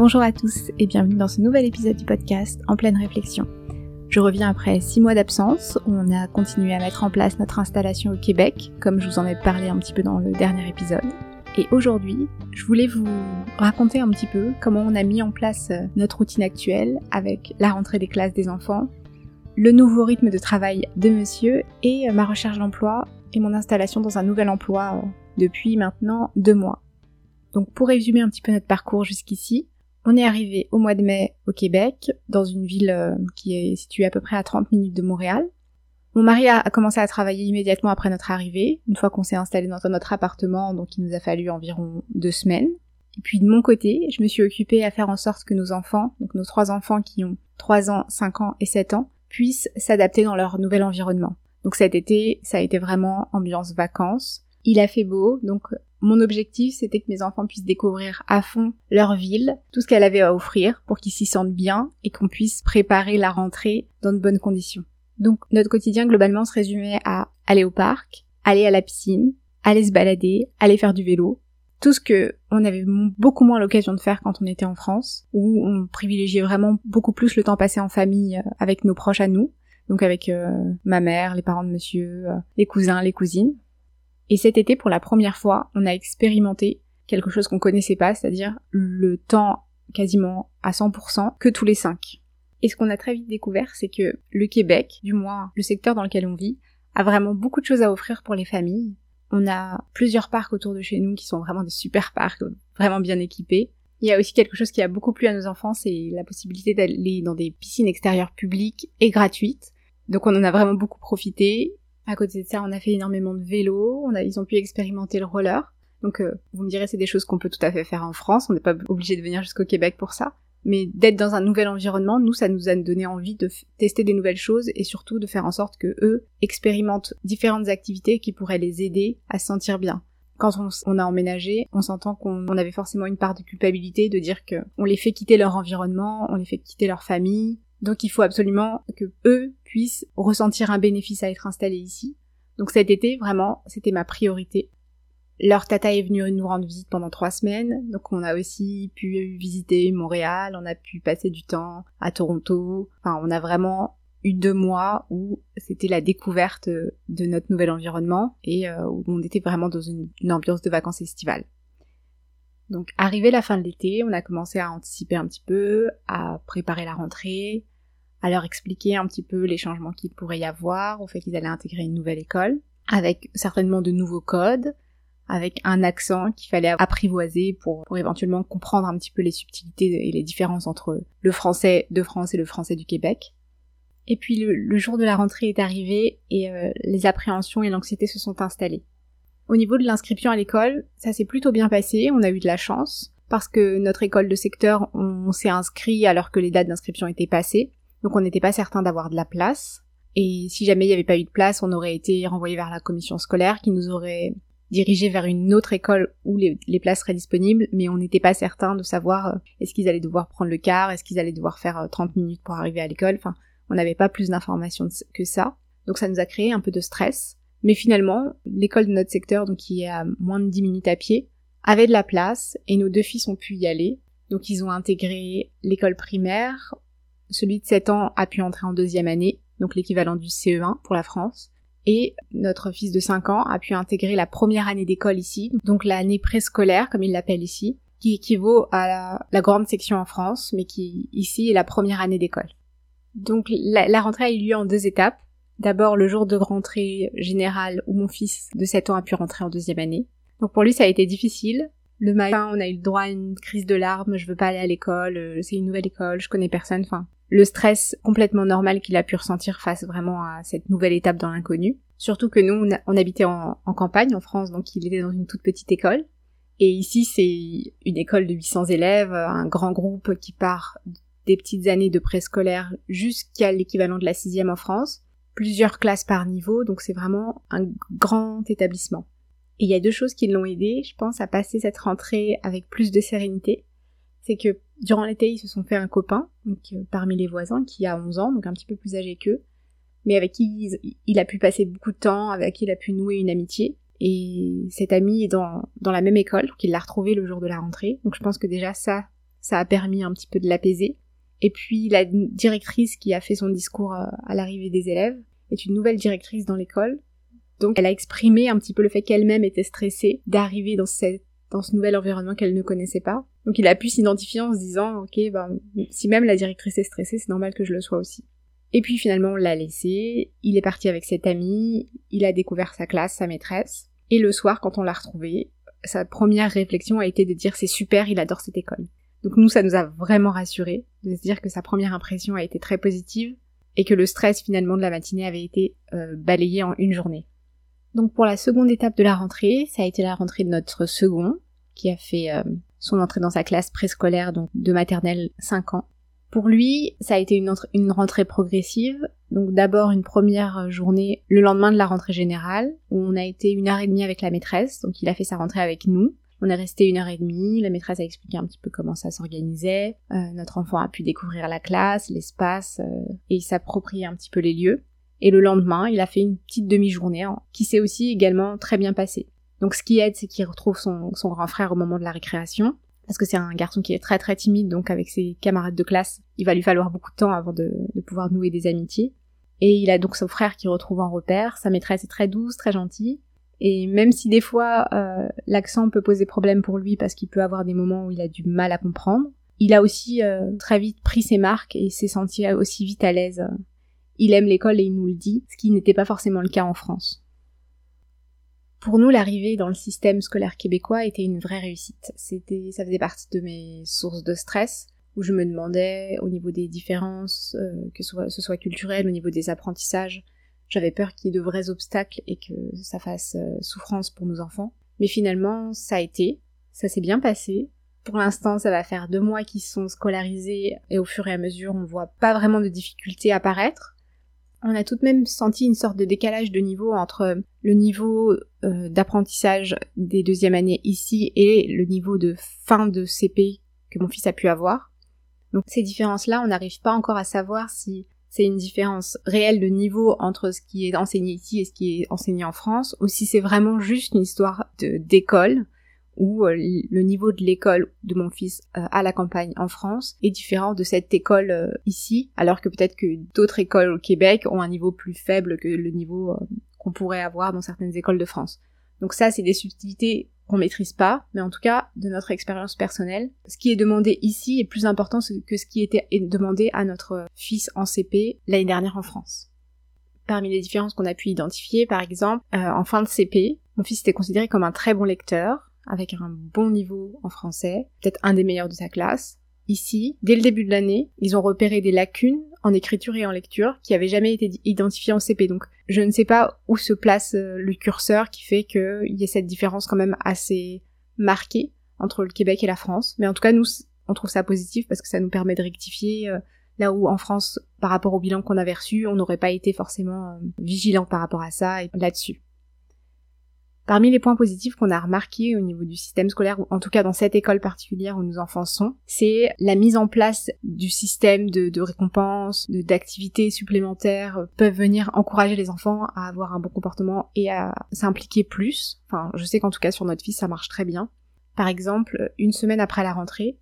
Bonjour à tous et bienvenue dans ce nouvel épisode du podcast En pleine réflexion. Je reviens après six mois d'absence on a continué à mettre en place notre installation au Québec, comme je vous en ai parlé un petit peu dans le dernier épisode. Et aujourd'hui, je voulais vous raconter un petit peu comment on a mis en place euh, notre routine actuelle avec la rentrée des classes des enfants, le nouveau rythme de travail de monsieur et euh, ma recherche d'emploi et mon installation dans un nouvel emploi euh, depuis maintenant deux mois. Donc pour résumer un petit peu notre parcours jusqu'ici, on est arrivé au mois de mai au Québec, dans une ville euh, qui est située à peu près à 30 minutes de Montréal. Mon mari a commencé à travailler immédiatement après notre arrivée, une fois qu'on s'est installé dans notre appartement, donc il nous a fallu environ deux semaines. Et puis de mon côté, je me suis occupée à faire en sorte que nos enfants, donc nos trois enfants qui ont 3 ans, 5 ans et 7 ans, puissent s'adapter dans leur nouvel environnement. Donc cet été, ça a été vraiment ambiance vacances. Il a fait beau, donc mon objectif c'était que mes enfants puissent découvrir à fond leur ville, tout ce qu'elle avait à offrir pour qu'ils s'y sentent bien et qu'on puisse préparer la rentrée dans de bonnes conditions. Donc notre quotidien globalement se résumait à aller au parc, aller à la piscine, aller se balader, aller faire du vélo, tout ce que on avait beaucoup moins l'occasion de faire quand on était en France, où on privilégiait vraiment beaucoup plus le temps passé en famille euh, avec nos proches à nous, donc avec euh, ma mère, les parents de monsieur, euh, les cousins, les cousines. Et cet été, pour la première fois, on a expérimenté quelque chose qu'on connaissait pas, c'est-à-dire le temps quasiment à 100% que tous les cinq. Et ce qu'on a très vite découvert, c'est que le Québec, du moins le secteur dans lequel on vit, a vraiment beaucoup de choses à offrir pour les familles. On a plusieurs parcs autour de chez nous qui sont vraiment des super parcs, vraiment bien équipés. Il y a aussi quelque chose qui a beaucoup plu à nos enfants, c'est la possibilité d'aller dans des piscines extérieures publiques et gratuites. Donc on en a vraiment beaucoup profité. À côté de ça, on a fait énormément de vélo, ils ont pu expérimenter le roller. Donc euh, vous me direz c'est des choses qu'on peut tout à fait faire en France, on n'est pas obligé de venir jusqu'au Québec pour ça. Mais d'être dans un nouvel environnement, nous, ça nous a donné envie de tester des nouvelles choses et surtout de faire en sorte que eux expérimentent différentes activités qui pourraient les aider à se sentir bien. Quand on, a emménagé, on s'entend qu'on avait forcément une part de culpabilité de dire que on les fait quitter leur environnement, on les fait quitter leur famille, donc il faut absolument que eux puissent ressentir un bénéfice à être installés ici. Donc cet été, vraiment, c'était ma priorité. Leur tata est venue nous rendre visite pendant trois semaines, donc on a aussi pu visiter Montréal, on a pu passer du temps à Toronto. Enfin, on a vraiment eu deux mois où c'était la découverte de notre nouvel environnement et euh, où on était vraiment dans une, une ambiance de vacances estivales. Donc arrivé la fin de l'été, on a commencé à anticiper un petit peu, à préparer la rentrée, à leur expliquer un petit peu les changements qu'il pourrait y avoir, au fait qu'ils allaient intégrer une nouvelle école, avec certainement de nouveaux codes, avec un accent qu'il fallait apprivoiser pour, éventuellement comprendre un petit peu les subtilités et les différences entre le français de France et le français du Québec. Et puis le, jour de la rentrée est arrivé et euh, les appréhensions et l'anxiété se sont installées. Au niveau de l'inscription à l'école, ça s'est plutôt bien passé, on a eu de la chance, parce que notre école de secteur, on s'est inscrit alors que les dates d'inscription étaient passées. Donc on n'était pas certain d'avoir de la place. Et si jamais il n'y avait pas eu de place, on aurait été renvoyé vers la commission scolaire qui nous aurait dirigé vers une autre école où les, places seraient disponibles, mais on n'était pas certain de savoir euh, est-ce qu'ils allaient devoir prendre le car, est-ce qu'ils allaient devoir faire 30 euh, minutes pour arriver à l'école, enfin, on n'avait pas plus d'informations que ça. Donc ça nous a créé un peu de stress. Mais finalement, l'école de notre secteur, donc qui est à moins de 10 minutes à pied, avait de la place et nos deux fils ont pu y aller. Donc ils ont intégré l'école primaire, celui de 7 ans a pu entrer en deuxième année, donc l'équivalent du CE1 pour la France. Et notre fils de 5 ans a pu intégrer la première année d'école ici, donc l'année préscolaire, comme il l'appelle ici, qui équivaut à la, grande section en France, mais qui ici est la première année d'école. Donc la, rentrée a eu lieu en deux étapes. D'abord le jour de rentrée générale où mon fils de 7 ans a pu rentrer en deuxième année. Donc pour lui ça a été difficile le matin, on a eu droit à une crise de larmes, je veux pas aller à l'école, euh, c'est une nouvelle école, je connais personne, enfin, le stress complètement normal qu'il a pu ressentir face vraiment à cette nouvelle étape dans l'inconnu. Surtout que nous, on, habitait en, campagne, en France, donc il était dans une toute petite école. Et ici, c'est une école de 800 élèves, un grand groupe qui part des petites années de préscolaire jusqu'à l'équivalent de la sixième en France. Plusieurs classes par niveau, donc c'est vraiment un grand établissement. Et il y a deux choses qui l'ont aidé, je pense, à passer cette rentrée avec plus de sérénité. C'est que durant l'été, ils se sont fait un copain, donc euh, parmi les voisins, qui a 11 ans, donc un petit peu plus âgé qu'eux, mais avec qui il, a pu passer beaucoup de temps, avec qui il a pu nouer une amitié. Et cet ami est dans, dans la même école, donc il l'a retrouvé le jour de la rentrée. Donc je pense que déjà ça, Ça a permis un petit peu de l'apaiser. Et puis la directrice qui a fait son discours euh, à l'arrivée des élèves est une nouvelle directrice dans l'école. Donc elle a exprimé un petit peu le fait qu'elle-même était stressée d'arriver dans dans ce nouvel environnement qu'elle ne connaissait pas. Donc il a pu s'identifier en se disant ok ben si même la directrice est stressée c'est normal que je le sois aussi. Et puis finalement on l'a laissé, il est parti avec cet ami, il a découvert sa classe, sa maîtresse, et le soir quand on l'a retrouvé, sa première réflexion a été de dire c'est super, il adore cette école. Donc nous ça nous a vraiment rassuré de se dire que sa première impression a été très positive et que le stress finalement de la matinée avait été euh, balayé en une journée. Donc pour la seconde étape de la rentrée, ça a été la rentrée de notre second, qui a fait euh, son entrée dans sa classe préscolaire, donc de maternelle 5 ans. Pour lui, ça a été une, une rentrée progressive. Donc d'abord une première journée le lendemain de la rentrée générale, où on a été une heure et demie avec la maîtresse, donc il a fait sa rentrée avec nous. On est resté une heure et demie, la maîtresse a expliqué un petit peu comment ça s'organisait, euh, notre enfant a pu découvrir la classe, l'espace, euh, et s'approprier un petit peu les lieux. Et le lendemain, il a fait une petite demi-journée qui s'est aussi également très bien passée. Donc ce qui aide, c'est qu'il retrouve son, grand frère au moment de la récréation, parce que c'est un garçon qui est très très timide, donc avec ses camarades de classe, il va lui falloir beaucoup de temps avant de, pouvoir nouer des amitiés. Et il a donc son frère qui retrouve en repère, sa maîtresse est très douce, très gentille, et même si des fois euh, l'accent peut poser problème pour lui parce qu'il peut avoir des moments où il a du mal à comprendre, il a aussi euh, très vite pris ses marques et s'est senti aussi vite à l'aise. Il aime l'école et il nous le dit, ce qui n'était pas forcément le cas en France. Pour nous, l'arrivée dans le système scolaire québécois était une vraie réussite. C'était, ça faisait partie de mes sources de stress, où je me demandais, au niveau des différences, euh, que ce soit, culturel, au niveau des apprentissages, j'avais peur qu'il y ait de vrais obstacles et que ça fasse euh, souffrance pour nos enfants. Mais finalement, ça a été, ça s'est bien passé. Pour l'instant, ça va faire deux mois qu'ils sont scolarisés et au fur et à mesure, on voit pas vraiment de difficultés apparaître on a tout de même senti une sorte de décalage de niveau entre le niveau euh, d'apprentissage des deuxièmes années ici et le niveau de fin de CP que mon fils a pu avoir. Donc ces différences-là, on n'arrive pas encore à savoir si c'est une différence réelle de niveau entre ce qui est enseigné ici et ce qui est enseigné en France, ou si c'est vraiment juste une histoire d'école, où euh, le niveau de l'école de mon fils euh, à la campagne en France est différent de cette école euh, ici, alors que peut-être que d'autres écoles au Québec ont un niveau plus faible que le niveau qu'on pourrait avoir dans certaines écoles de France. Donc ça, c'est des subtilités qu'on maîtrise pas, mais en tout cas, de notre expérience personnelle, ce qui est demandé ici est plus important que ce qui était demandé à notre fils en CP l'année dernière en France. Parmi les différences qu'on a pu identifier, par exemple, en fin de CP, mon fils était considéré comme un très bon lecteur, avec un bon niveau en français, peut-être un des meilleurs de sa classe. Ici, dès le début de l'année, ils ont repéré des lacunes en écriture et en lecture qui avaient jamais été identifiées en CP. Donc, je ne sais pas où se place euh, le curseur qui fait qu'il y ait cette différence quand même assez marquée entre le Québec et la France. Mais en tout cas, nous, on trouve ça positif parce que ça nous permet de rectifier euh, là où en France, par rapport au bilan qu'on avait reçu, on n'aurait pas été forcément euh, vigilant par rapport à ça et là-dessus. Parmi les points positifs qu'on a remarqués au niveau du système scolaire, ou en tout cas dans cette école particulière où nos enfants sont, c'est la mise en place du système de, de récompenses, d'activités supplémentaires peuvent venir encourager les enfants à avoir un bon comportement et à s'impliquer plus. Enfin, je sais qu'en tout cas sur notre fils ça marche très bien. Par exemple, une semaine après la rentrée,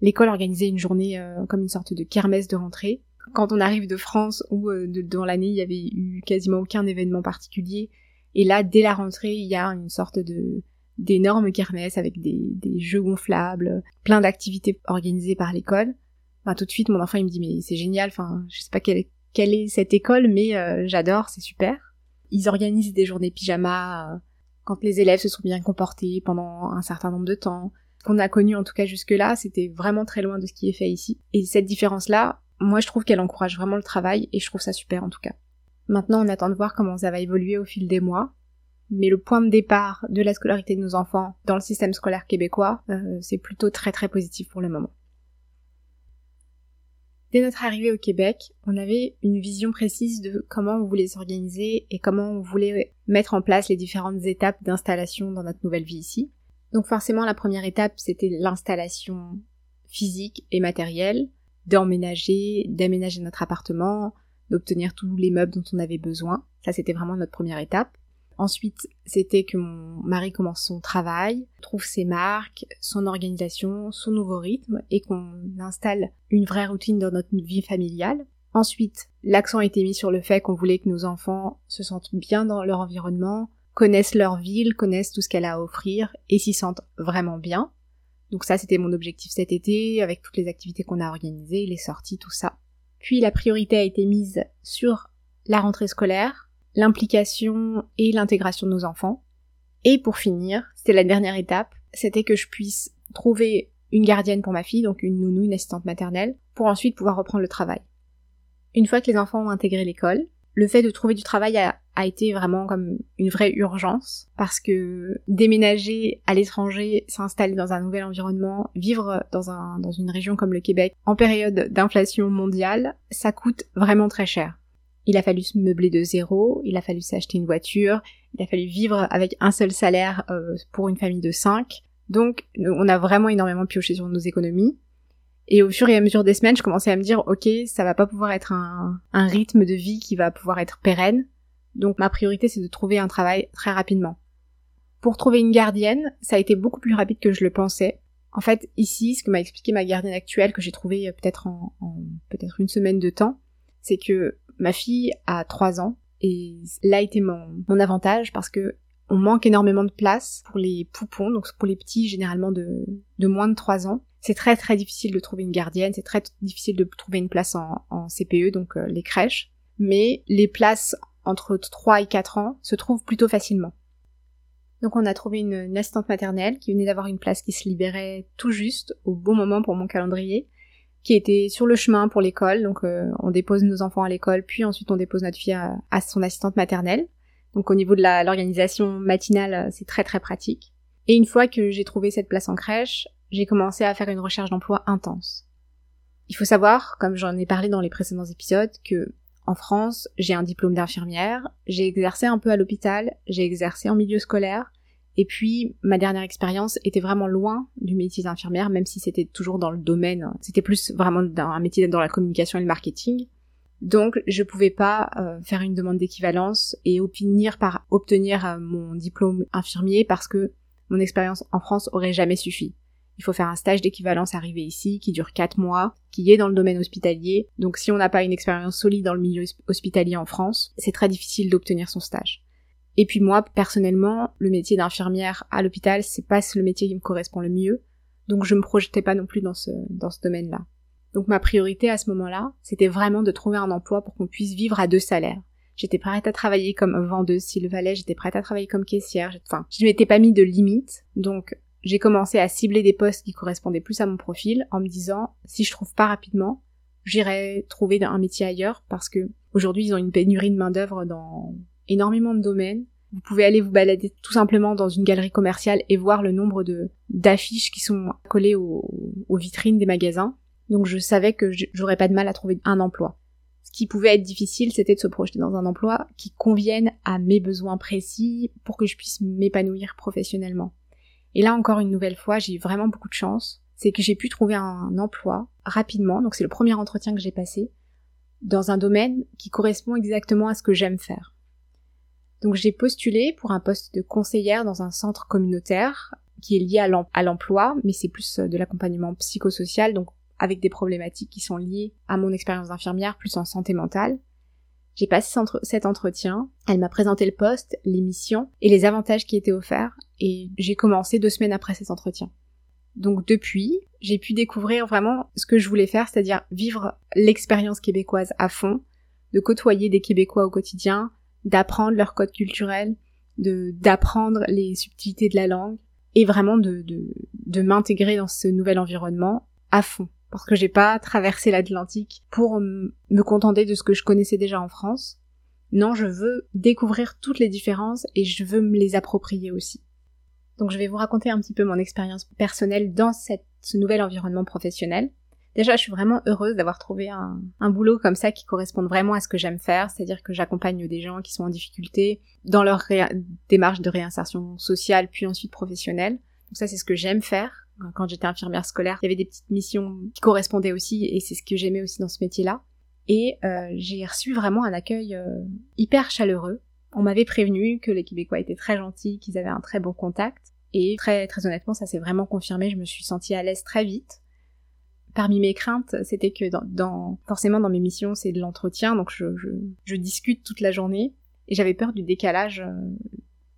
l'école organisait une journée euh, comme une sorte de kermesse de rentrée. Quand on arrive de France où euh, dans l'année il y avait eu quasiment aucun événement particulier et là, dès la rentrée, il y a une sorte de d'énormes kermesses avec des, des jeux gonflables, plein d'activités organisées par l'école. Enfin, tout de suite, mon enfant, il me dit, mais c'est génial, enfin, je sais pas quelle, quelle est cette école, mais euh, j'adore, c'est super. Ils organisent des journées pyjama euh, quand les élèves se sont bien comportés pendant un certain nombre de temps. Ce qu'on a connu, en tout cas jusque-là, c'était vraiment très loin de ce qui est fait ici. Et cette différence-là, moi, je trouve qu'elle encourage vraiment le travail, et je trouve ça super, en tout cas. Maintenant, on attend de voir comment ça va évoluer au fil des mois. Mais le point de départ de la scolarité de nos enfants dans le système scolaire québécois, euh, c'est plutôt très très positif pour le moment. Dès notre arrivée au Québec, on avait une vision précise de comment on voulait s'organiser et comment on voulait mettre en place les différentes étapes d'installation dans notre nouvelle vie ici. Donc forcément, la première étape, c'était l'installation physique et matérielle, d'emménager, d'aménager notre appartement, d'obtenir tous les meubles dont on avait besoin. Ça, c'était vraiment notre première étape. Ensuite, c'était que mon mari commence son travail, trouve ses marques, son organisation, son nouveau rythme et qu'on installe une vraie routine dans notre vie familiale. Ensuite, l'accent a été mis sur le fait qu'on voulait que nos enfants se sentent bien dans leur environnement, connaissent leur ville, connaissent tout ce qu'elle a à offrir et s'y sentent vraiment bien. Donc ça, c'était mon objectif cet été, avec toutes les activités qu'on a organisées, les sorties, tout ça. Puis la priorité a été mise sur la rentrée scolaire, l'implication et l'intégration de nos enfants. Et pour finir, c'était la dernière étape, c'était que je puisse trouver une gardienne pour ma fille, donc une nounou, une assistante maternelle, pour ensuite pouvoir reprendre le travail. Une fois que les enfants ont intégré l'école, le fait de trouver du travail a, été vraiment comme une vraie urgence parce que déménager à l'étranger, s'installer dans un nouvel environnement, vivre dans, un, dans une région comme le Québec en période d'inflation mondiale, ça coûte vraiment très cher. Il a fallu se meubler de zéro, il a fallu s'acheter une voiture, il a fallu vivre avec un seul salaire euh, pour une famille de cinq. Donc on a vraiment énormément pioché sur nos économies. Et au fur et à mesure des semaines, je commençais à me dire, ok, ça va pas pouvoir être un, rythme de vie qui va pouvoir être pérenne. Donc ma priorité, c'est de trouver un travail très rapidement. Pour trouver une gardienne, ça a été beaucoup plus rapide que je le pensais. En fait, ici, ce que m'a expliqué ma gardienne actuelle, que j'ai trouvée euh, peut-être en, peut-être une semaine de temps, c'est que ma fille a trois ans et là été mon, mon avantage parce que on manque énormément de place pour les poupons, donc pour les petits généralement de, de moins de 3 ans. C'est très très difficile de trouver une gardienne, c'est très difficile de trouver une place en, CPE, donc euh, les crèches. Mais les places entre 3 et 4 ans se trouvent plutôt facilement. Donc on a trouvé une, une assistante maternelle qui venait d'avoir une place qui se libérait tout juste au bon moment pour mon calendrier, qui était sur le chemin pour l'école. Donc euh, on dépose nos enfants à l'école, puis ensuite on dépose notre fille à, à son assistante maternelle. Donc au niveau de l'organisation matinale, euh, c'est très très pratique. Et une fois que j'ai trouvé cette place en crèche, j'ai commencé à faire une recherche d'emploi intense. Il faut savoir, comme j'en ai parlé dans les précédents épisodes, que en France, j'ai un diplôme d'infirmière, j'ai exercé un peu à l'hôpital, j'ai exercé en milieu scolaire, et puis ma dernière expérience était vraiment loin du métier d'infirmière, même si c'était toujours dans le domaine, c'était plus vraiment un métier dans la communication et le marketing. Donc je pouvais pas euh, faire une demande d'équivalence et obtenir par obtenir euh, mon diplôme infirmier parce que mon expérience en France aurait jamais suffi. Il faut faire un stage d'équivalence arrivé ici qui dure 4 mois, qui est dans le domaine hospitalier. Donc si on n'a pas une expérience solide dans le milieu hospitalier en France, c'est très difficile d'obtenir son stage. Et puis moi, personnellement, le métier d'infirmière à l'hôpital, c'est pas le métier qui me correspond le mieux. Donc je me projetais pas non plus dans ce, dans ce domaine-là. Donc ma priorité à ce moment-là, c'était vraiment de trouver un emploi pour qu'on puisse vivre à deux salaires. J'étais prête à travailler comme vendeuse s'il le fallait, j'étais prête à travailler comme caissière, enfin, je m'étais pas mis de limite, donc j'ai commencé à cibler des postes qui correspondaient plus à mon profil en me disant si je trouve pas rapidement, j'irai trouver un métier ailleurs parce que aujourd'hui ils ont une pénurie de main d'œuvre dans énormément de domaines. Vous pouvez aller vous balader tout simplement dans une galerie commerciale et voir le nombre de d'affiches qui sont collées aux vitrines des magasins. Donc je savais que j'aurais pas de mal à trouver un emploi. Ce qui pouvait être difficile, c'était de se projeter dans un emploi qui convienne à mes besoins précis pour que je puisse m'épanouir professionnellement. Et là encore une nouvelle fois, j'ai eu vraiment beaucoup de chance. C'est que j'ai pu trouver un emploi rapidement, donc c'est le premier entretien que j'ai passé, dans un domaine qui correspond exactement à ce que j'aime faire. Donc j'ai postulé pour un poste de conseillère dans un centre communautaire qui est lié à l'emploi, mais c'est plus de l'accompagnement psychosocial, donc avec des problématiques qui sont liées à mon expérience d'infirmière, plus en santé mentale. J'ai passé cet entretien, elle m'a présenté le poste, les missions et les avantages qui étaient offerts, et j'ai commencé deux semaines après cet entretien. Donc depuis, j'ai pu découvrir vraiment ce que je voulais faire, c'est-à-dire vivre l'expérience québécoise à fond, de côtoyer des Québécois au quotidien, d'apprendre leur code culturel, de d'apprendre les subtilités de la langue, et vraiment de, de, de m'intégrer dans ce nouvel environnement à fond parce que j'ai pas traversé l'Atlantique pour me contenter de ce que je connaissais déjà en France. Non, je veux découvrir toutes les différences et je veux me les approprier aussi. Donc je vais vous raconter un petit peu mon expérience personnelle dans cette, ce nouvel environnement professionnel. Déjà, je suis vraiment heureuse d'avoir trouvé un, un, boulot comme ça qui corresponde vraiment à ce que j'aime faire, c'est-à-dire que j'accompagne des gens qui sont en difficulté dans leur démarche de réinsertion sociale puis ensuite professionnelle. Donc ça, c'est ce que j'aime faire quand j'étais infirmière scolaire, il y avait des petites missions qui correspondaient aussi, et c'est ce que j'aimais aussi dans ce métier-là. Et euh, j'ai reçu vraiment un accueil euh, hyper chaleureux. On m'avait prévenu que les Québécois étaient très gentils, qu'ils avaient un très bon contact. Et très, très honnêtement, ça s'est vraiment confirmé. Je me suis sentie à l'aise très vite. Parmi mes craintes, c'était que dans, forcément dans mes missions, c'est de l'entretien, donc je, je, discute toute la journée. Et j'avais peur du décalage euh,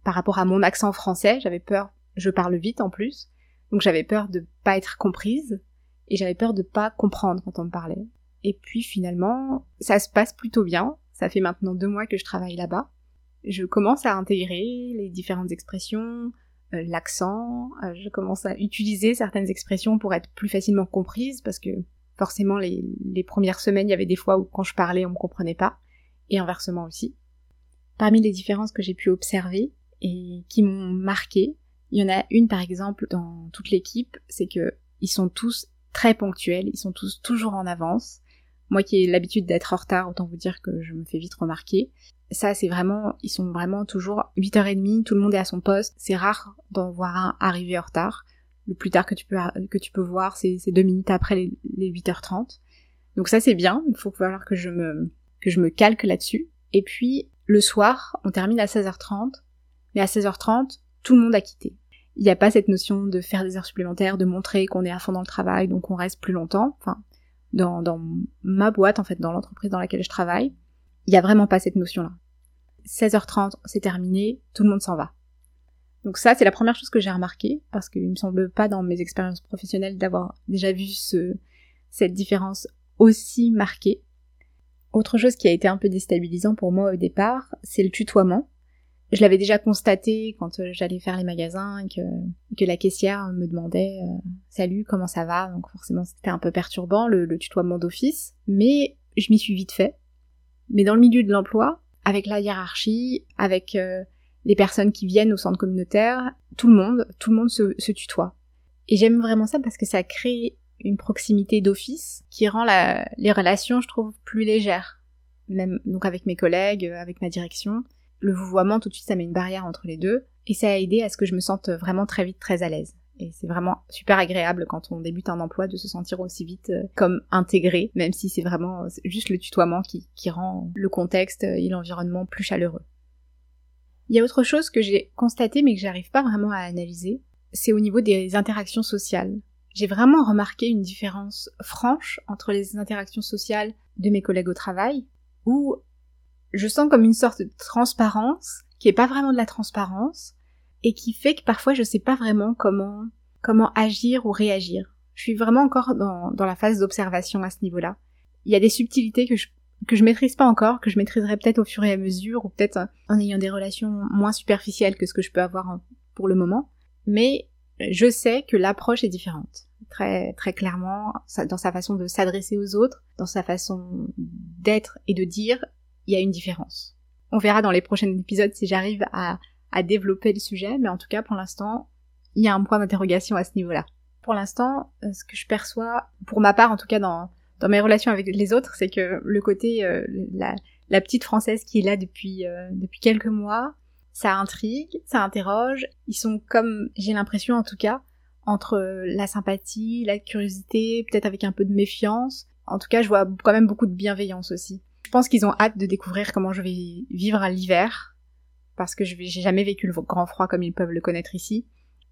par rapport à mon accent français. J'avais peur, je parle vite en plus. Donc j'avais peur de pas être comprise. Et j'avais peur de pas comprendre quand on me parlait. Et puis finalement, ça se passe plutôt bien. Ça fait maintenant deux mois que je travaille là-bas. Je commence à intégrer les différentes expressions, euh, l'accent, euh, je commence à utiliser certaines expressions pour être plus facilement comprise parce que forcément les, les premières semaines il y avait des fois où quand je parlais on me comprenait pas et inversement aussi. Parmi les différences que j'ai pu observer et qui m'ont marqué, il y en a une par exemple dans toute l'équipe, c'est que ils sont tous très ponctuels, ils sont tous toujours en avance. Moi qui ai l'habitude d'être en retard, autant vous dire que je me fais vite remarquer ça c'est vraiment, ils sont vraiment toujours 8h30, tout le monde est à son poste, c'est rare d'en voir un arriver en retard. Le plus tard que tu peux, que tu peux voir, c'est deux minutes après les, 8h30. Donc ça c'est bien, il faut que je me, que je me calque là-dessus. Et puis, le soir, on termine à 16h30, mais à 16h30, tout le monde a quitté. Il n'y a pas cette notion de faire des heures supplémentaires, de montrer qu'on est à fond dans le travail, donc on reste plus longtemps. Enfin, dans, dans ma boîte, en fait, dans l'entreprise dans laquelle je travaille, il n'y a vraiment pas cette notion-là. 16h30, c'est terminé, tout le monde s'en va. Donc ça, c'est la première chose que j'ai remarqué, parce qu'il me semble pas dans mes expériences professionnelles d'avoir déjà vu ce, cette différence aussi marquée. Autre chose qui a été un peu déstabilisant pour moi au départ, c'est le tutoiement. Je l'avais déjà constaté quand euh, j'allais faire les magasins et que, la caissière me demandait euh, Salut, comment ça va? Donc forcément c'était un peu perturbant le, tutoiement d'office, mais je m'y suis vite fait. Mais dans le milieu de l'emploi, avec la hiérarchie, avec euh, les personnes qui viennent au centre communautaire, tout le monde, tout le monde se, tutoie. Et j'aime vraiment ça parce que ça crée une proximité d'office qui rend les relations, je trouve, plus légères. Même donc avec mes collègues, avec ma direction, le vouvoiement tout de suite ça met une barrière entre les deux et ça a aidé à ce que je me sente vraiment très vite très à l'aise. Et c'est vraiment super agréable quand on débute un emploi de se sentir aussi vite euh, comme intégré, même si c'est vraiment juste le tutoiement qui, rend le contexte et l'environnement plus chaleureux. Il y a autre chose que j'ai constaté mais que j'arrive pas vraiment à analyser, c'est au niveau des interactions sociales. J'ai vraiment remarqué une différence franche entre les interactions sociales de mes collègues au travail, où je sens comme une sorte de transparence, qui est pas vraiment de la transparence, et qui fait que parfois je sais pas vraiment comment comment agir ou réagir. Je suis vraiment encore dans, dans la phase d'observation à ce niveau-là. Il y a des subtilités que je que je maîtrise pas encore, que je maîtriserai peut-être au fur et à mesure, ou peut-être en ayant des relations moins superficielles que ce que je peux avoir pour le moment. Mais je sais que l'approche est différente. Très, très clairement, dans sa façon de s'adresser aux autres, dans sa façon d'être et de dire, il y a une différence. On verra dans les prochains épisodes si j'arrive à à développer le sujet, mais en tout cas pour l'instant, il y a un point d'interrogation à ce niveau-là. Pour l'instant, euh, ce que je perçois, pour ma part en tout cas dans, dans mes relations avec les autres, c'est que le côté, euh, la, la, petite française qui est là depuis, euh, depuis quelques mois, ça intrigue, ça interroge, ils sont comme, j'ai l'impression en tout cas, entre la sympathie, la curiosité, peut-être avec un peu de méfiance. En tout cas, je vois quand même beaucoup de bienveillance aussi. Je pense qu'ils ont hâte de découvrir comment je vais vivre à l'hiver, parce que j'ai jamais vécu le grand froid comme ils peuvent le connaître ici.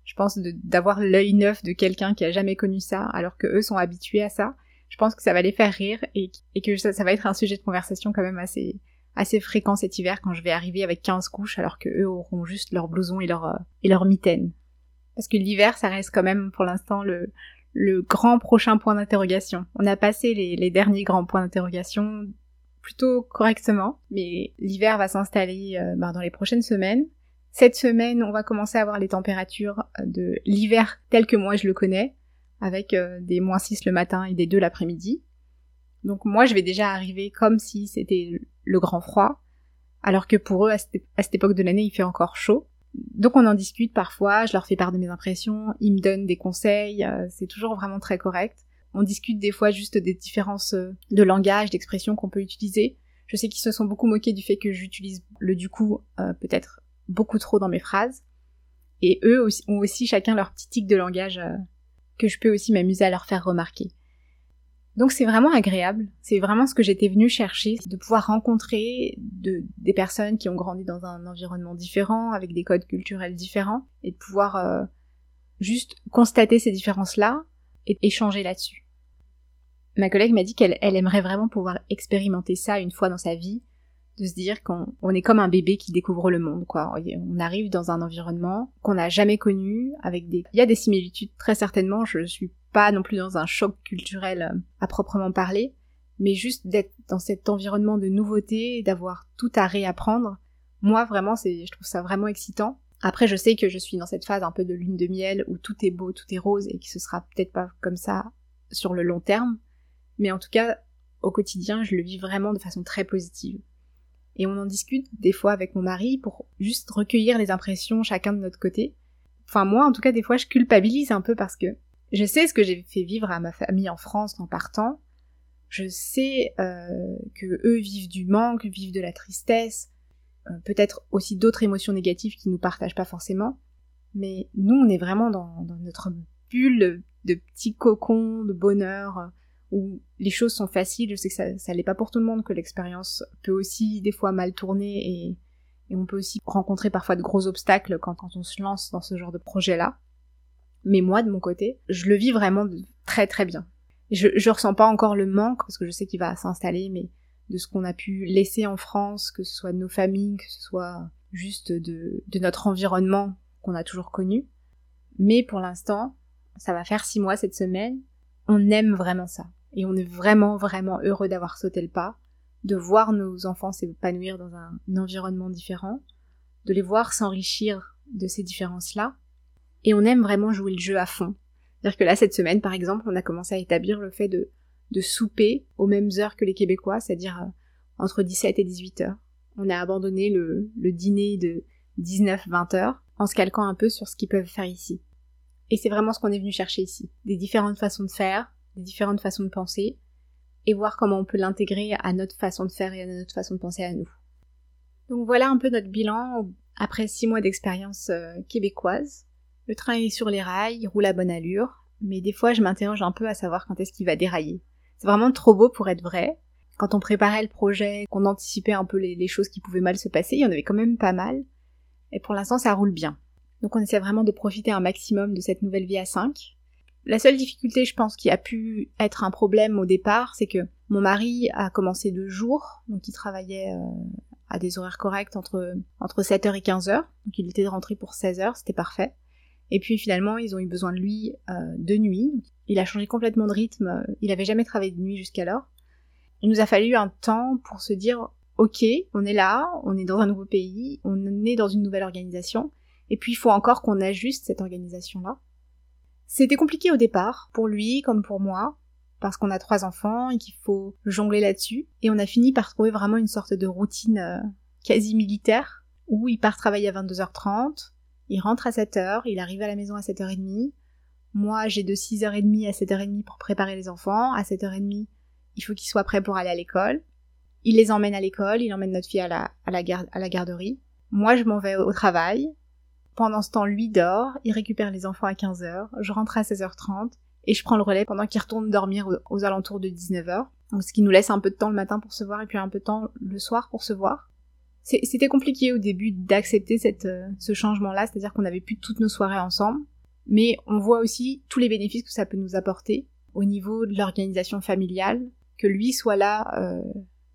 Je pense d'avoir l'œil neuf de quelqu'un qui a jamais connu ça, alors que eux sont habitués à ça. Je pense que ça va les faire rire et, que ça, va être un sujet de conversation quand même assez assez fréquent cet hiver quand je vais arriver avec 15 couches alors que eux auront juste leur blouson et leur et leur mitaine. Parce que l'hiver, ça reste quand même pour l'instant le le grand prochain point d'interrogation. On a passé les derniers grands points d'interrogation plutôt correctement, mais l'hiver va s'installer euh, ben, dans les prochaines semaines. Cette semaine, on va commencer à avoir les températures euh, de l'hiver tel que moi je le connais, avec euh, des moins 6 le matin et des 2 l'après-midi. Donc moi, je vais déjà arriver comme si c'était le grand froid, alors que pour eux, à cette, à cette époque de l'année, il fait encore chaud. Donc on en discute parfois, je leur fais part de mes impressions, ils me donnent des conseils, c'est toujours vraiment très correct. On discute des fois juste des différences euh, de langage, d'expression qu'on peut utiliser. Je sais qu'ils se sont beaucoup moqués du fait que j'utilise le du coup euh, peut-être beaucoup trop dans mes phrases. Et eux ont aussi chacun leur petit tic de langage euh, que je peux aussi m'amuser à leur faire remarquer. Donc c'est vraiment agréable, c'est vraiment ce que j'étais venue chercher, de pouvoir rencontrer de, des personnes qui ont grandi dans un environnement différent, avec des codes culturels différents, et de pouvoir euh, juste constater ces différences-là et échanger là-dessus. Ma collègue m'a dit qu'elle elle aimerait vraiment pouvoir expérimenter ça une fois dans sa vie, de se dire qu'on on est comme un bébé qui découvre le monde, quoi. On arrive dans un environnement qu'on n'a jamais connu, avec des... Il y a des similitudes, très certainement, je suis pas non plus dans un choc culturel euh, à proprement parler, mais juste d'être dans cet environnement de nouveauté, d'avoir tout à réapprendre. Moi, vraiment, c'est, je trouve ça vraiment excitant. Après, je sais que je suis dans cette phase un peu de lune de miel où tout est beau, tout est rose et que ce sera peut-être pas comme ça sur le long terme. Mais en tout cas, au quotidien, je le vis vraiment de façon très positive. Et on en discute des fois avec mon mari pour juste recueillir les impressions chacun de notre côté. Enfin, moi, en tout cas, des fois, je culpabilise un peu parce que je sais ce que j'ai fait vivre à ma famille en France en partant. Je sais euh, que eux vivent du manque, vivent de la tristesse, peut-être aussi d'autres émotions négatives qu'ils nous partagent pas forcément. Mais nous, on est vraiment dans, notre bulle de petits cocons de bonheur euh, où les choses sont faciles. Je sais que ça, ça l'est pas pour tout le monde, que l'expérience peut aussi des fois mal tourner et, et on peut aussi rencontrer parfois de gros obstacles quand, quand on se lance dans ce genre de projet-là. Mais moi, de mon côté, je le vis vraiment très très bien. Je, je ressens pas encore le manque, parce que je sais qu'il va s'installer, mais de ce qu'on a pu laisser en France, que ce soit de nos familles, que ce soit juste de, notre environnement qu'on a toujours connu. Mais pour l'instant, ça va faire six mois cette semaine, on aime vraiment ça. Et on est vraiment vraiment heureux d'avoir sauté le pas, de voir nos enfants s'épanouir dans un environnement différent, de les voir s'enrichir de ces différences-là, et on aime vraiment jouer le jeu à fond. C'est-à-dire que là, cette semaine, par exemple, on a commencé à établir le fait de, de souper aux mêmes heures que les Québécois, c'est-à-dire euh, entre 17 et 18 heures. On a abandonné le, dîner de 19-20 heures en se calquant un peu sur ce qu'ils peuvent faire ici. Et c'est vraiment ce qu'on est venu chercher ici. Des différentes façons de faire, des différentes façons de penser, et voir comment on peut l'intégrer à notre façon de faire et à notre façon de penser à nous. Donc voilà un peu notre bilan après six mois d'expérience euh, québécoise. Le train est sur les rails, il roule à bonne allure, mais des fois je m'interroge un peu à savoir quand est-ce qu'il va dérailler. C'est vraiment trop beau pour être vrai. Quand on préparait le projet, qu'on anticipait un peu les, choses qui pouvaient mal se passer, il y en avait quand même pas mal. Et pour l'instant ça roule bien. Donc on essaie vraiment de profiter un maximum de cette nouvelle vie à 5. La seule difficulté, je pense, qui a pu être un problème au départ, c'est que mon mari a commencé de jour, donc il travaillait euh, à des horaires corrects entre, entre 7h et 15h, donc il était rentré pour 16h, c'était parfait. Et puis finalement, ils ont eu besoin de lui euh, de nuit. Il a changé complètement de rythme. Il avait jamais travaillé de nuit jusqu'alors. Il nous a fallu un temps pour se dire, ok, on est là, on est dans un nouveau pays, on est dans une nouvelle organisation. Et puis il faut encore qu'on ajuste cette organisation-là. C'était compliqué au départ, pour lui comme pour moi, parce qu'on a trois enfants et qu'il faut jongler là-dessus. Et on a fini par trouver vraiment une sorte de routine euh, quasi militaire, où il part travailler à 22h30, il rentre à 7h, il arrive à la maison à 7h30. Moi, j'ai de 6h30 à 7h30 pour préparer les enfants. À 7h30, il faut qu'ils soient prêts pour aller à l'école. Il les emmène à l'école, il emmène notre fille à la, à la, garderie. Moi, je m'en vais au travail. Pendant ce temps, lui dort, il récupère les enfants à 15h, je rentre à 16h30 et je prends le relais pendant qu'il retourne dormir aux, alentours de 19h. Donc, ce qui nous laisse un peu de temps le matin pour se voir et puis un peu de temps le soir pour se voir. C'était compliqué au début d'accepter euh, ce changement-là, c'est-à-dire qu'on n'avait plus toutes nos soirées ensemble, mais on voit aussi tous les bénéfices que ça peut nous apporter au niveau de l'organisation familiale, que lui soit là euh,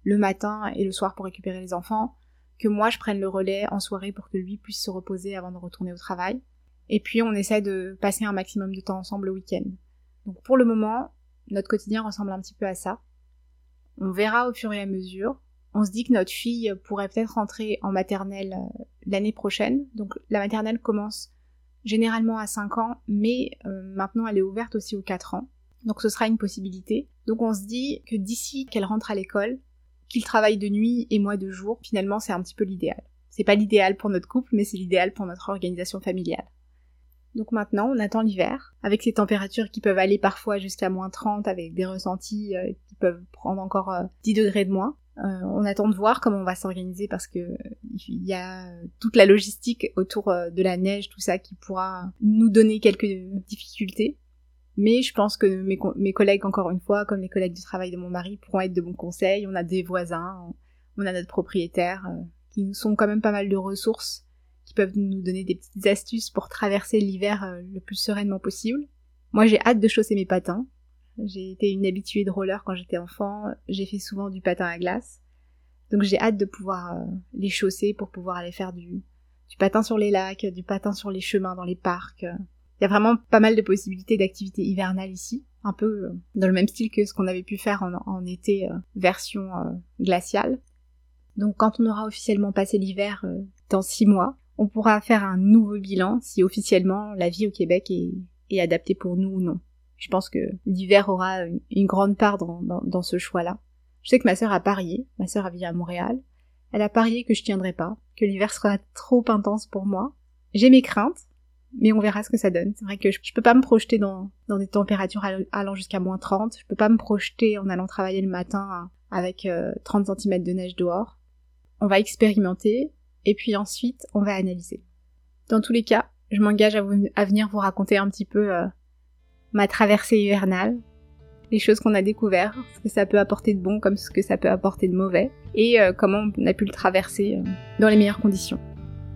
le matin et le soir pour récupérer les enfants, que moi je prenne le relais en soirée pour que lui puisse se reposer avant de retourner au travail, et puis on essaie de passer un maximum de temps ensemble le week-end. Donc pour le moment, notre quotidien ressemble un petit peu à ça. On verra au fur et à mesure on se dit que notre fille pourrait peut-être rentrer en maternelle euh, l'année prochaine. Donc la maternelle commence généralement à 5 ans, mais euh, maintenant elle est ouverte aussi aux 4 ans. Donc ce sera une possibilité. Donc on se dit que d'ici qu'elle rentre à l'école, qu'il travaille de nuit et moi de jour, finalement c'est un petit peu l'idéal. C'est pas l'idéal pour notre couple, mais c'est l'idéal pour notre organisation familiale. Donc maintenant, on attend l'hiver, avec ces températures qui peuvent aller parfois jusqu'à moins 30, avec des ressentis euh, qui peuvent prendre encore 10 degrés de moins. Euh, on attend de voir comment on va s'organiser parce que il y a toute la logistique autour euh, de la neige, tout ça qui pourra nous donner quelques difficultés. Mais je pense que mes, collègues, encore une fois, comme les collègues du travail de mon mari, pourront être de bons conseils. On a des voisins, on a notre propriétaire, euh, qui nous sont quand même pas mal de ressources, qui peuvent nous donner des petites astuces pour traverser l'hiver euh, le plus sereinement possible. Moi, j'ai hâte de chausser mes patins. J'ai été une habituée de roller quand j'étais enfant. J'ai fait souvent du patin à glace. Donc j'ai hâte de pouvoir euh, les chausser pour pouvoir aller faire du, du patin sur les lacs, du patin sur les chemins dans les parcs. Il y a vraiment pas mal de possibilités d'activités hivernales ici, un peu euh, dans le même style que ce qu'on avait pu faire en, été euh, version glaciale. Donc quand on aura officiellement passé l'hiver dans six mois, on pourra faire un nouveau bilan si officiellement la vie au Québec est, est adaptée pour nous ou non. Je pense que l'hiver aura une, grande part dans, ce choix-là. Je sais que ma sœur a parié, ma sœur a à Montréal, elle a parié que je tiendrais pas, que l'hiver sera trop intense pour moi. J'ai mes craintes, mais on verra ce que ça donne. C'est vrai que je, peux pas me projeter dans, des températures allant jusqu'à moins 30, je peux pas me projeter en allant travailler le matin avec 30 euh, cm de neige dehors. On va expérimenter, et puis ensuite on va analyser. Dans tous les cas, je m'engage à, venir vous raconter un petit peu euh, ma traversée hivernale, les choses qu'on a découvertes, ce que ça peut apporter de bon comme ce que ça peut apporter de mauvais, et euh, comment on a pu le traverser euh, dans les meilleures conditions.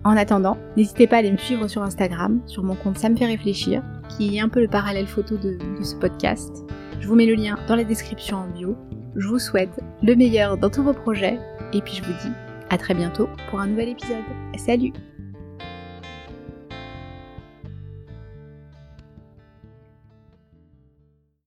En attendant, n'hésitez pas à aller me suivre sur Instagram, sur mon compte Ça me fait réfléchir, qui est un peu le parallèle photo de, de ce podcast. Je vous mets le lien dans la description en bio. Je vous souhaite le meilleur dans tous vos projets, et puis je vous dis à très bientôt pour un nouvel épisode. Salut